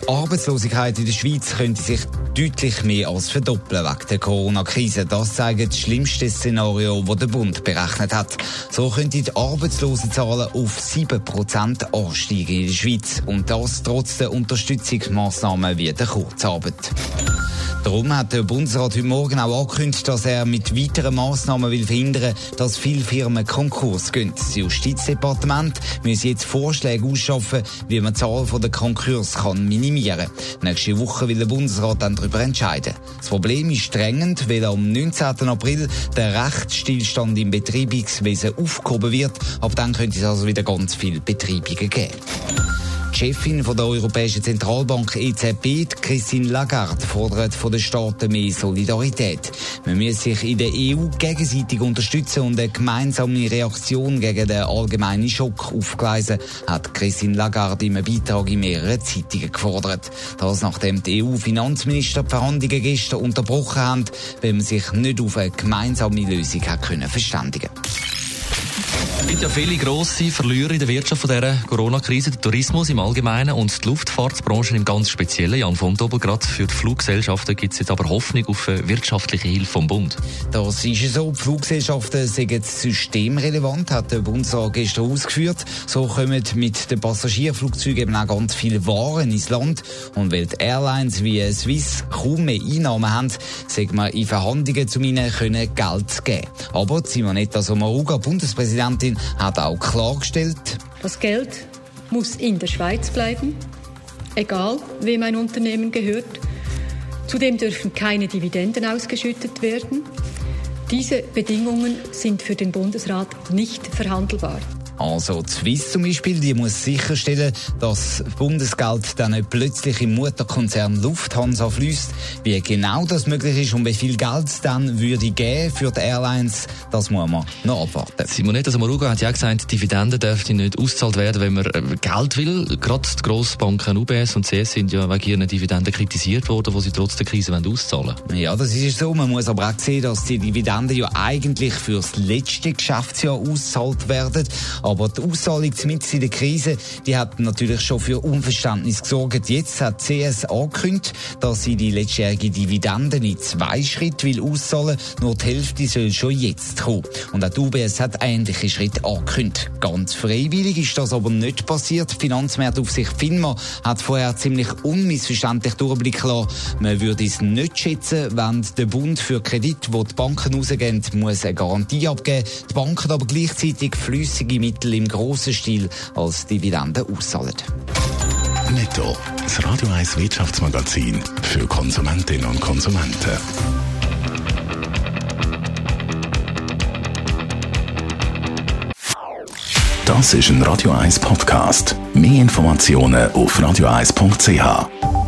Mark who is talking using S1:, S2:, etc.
S1: Die Arbeitslosigkeit in der Schweiz könnte sich deutlich mehr als verdoppeln wegen der Corona-Krise. Das zeigt das schlimmste Szenario, das der Bund berechnet hat. So könnte die Arbeitslosenzahlen auf 7% ansteigen in der Schweiz. Und das trotz der Unterstützungsmaßnahmen wie der Kurzarbeit. Darum hat der Bundesrat heute Morgen auch angekündigt, dass er mit weiteren Massnahmen will verhindern dass viele Firmen Konkurs gehen. Das Justizdepartement muss jetzt Vorschläge ausschaffen, wie man die Zahl der Konkurs kann kann. Nächste Woche will der Bundesrat dann darüber entscheiden. Das Problem ist drängend, weil am 19. April der Rechtsstillstand im Betreibungswesen aufgehoben wird. Ab dann könnte es also wieder ganz viele Betreibungen geben. Die Chefin der Europäischen Zentralbank EZB, Christine Lagarde, fordert von den Staaten mehr Solidarität. Man muss sich in der EU gegenseitig unterstützen und eine gemeinsame Reaktion gegen den allgemeinen Schock aufgleisen, hat Christine Lagarde in einem Beitrag in mehreren Zeitungen gefordert. Das nachdem die EU-Finanzminister die Verhandlungen gestern unterbrochen haben, weil man sich nicht auf eine gemeinsame Lösung hat können verständigen
S2: es gibt ja viele grosse Verlierer in der Wirtschaft von dieser Corona-Krise, der Tourismus im Allgemeinen und die Luftfahrtbranche im ganz Speziellen. Jan von Dober, gerade für die Fluggesellschaften gibt es jetzt aber Hoffnung auf eine wirtschaftliche Hilfe vom Bund.
S1: Das ist so. Die Fluggesellschaften sind systemrelevant, hat der Bundesrat gestern ausgeführt. So kommen mit den Passagierflugzeugen eben auch ganz viele Waren ins Land. Und weil die Airlines wie Swiss kaum mehr Einnahmen haben, sagen wir in Verhandlungen zu ihnen können Geld geben. Aber Simonetta Sommaruga, Bundespräsidentin, Präsidentin hat auch klargestellt,
S3: das Geld muss in der Schweiz bleiben, egal wem ein Unternehmen gehört. Zudem dürfen keine Dividenden ausgeschüttet werden. Diese Bedingungen sind für den Bundesrat nicht verhandelbar.
S1: Also die Swiss zum Beispiel, die muss sicherstellen, dass Bundesgeld dann nicht plötzlich im Mutterkonzern Lufthansa fließt. Wie genau das möglich ist und wie viel Geld es dann würde geben für die Airlines, das muss man noch abwarten.
S2: Simonetta Samaruga hat ja gesagt, Dividenden dürften nicht ausgezahlt werden, wenn man äh, Geld will. Gerade die Grossbanken UBS und CS sind ja wegen ihren Dividenden kritisiert worden, die sie trotz der Krise auszahlen
S1: wollen. Ja, das ist so. Man muss aber auch sehen, dass die Dividenden ja eigentlich fürs letzte Geschäftsjahr auszahlt werden. Aber die Auszahlung mit in der Krise, die hat natürlich schon für Unverständnis gesorgt. Jetzt hat CS angekündigt, dass sie die letztjährige Dividenden in zwei Schritte will auszahlen. Nur die Hälfte soll schon jetzt kommen. Und auch die UBS hat ähnliche Schritte angekündigt. Ganz freiwillig ist das aber nicht passiert. Finanzmarktaufsicht FINMA hat vorher ziemlich unmissverständlich durchblicken lassen. Man würde es nicht schätzen, wenn der Bund für Kredit, wo die Banken rausgeben, muss eine Garantie abgeben. Die Banken aber gleichzeitig flüssige Mittel Mittel im grossen Stil als Dividende auszahlen.
S4: Netto, das Radio 1 Wirtschaftsmagazin für Konsumentinnen und Konsumenten. Das ist ein Radio 1 Podcast. Mehr Informationen auf radio1.ch.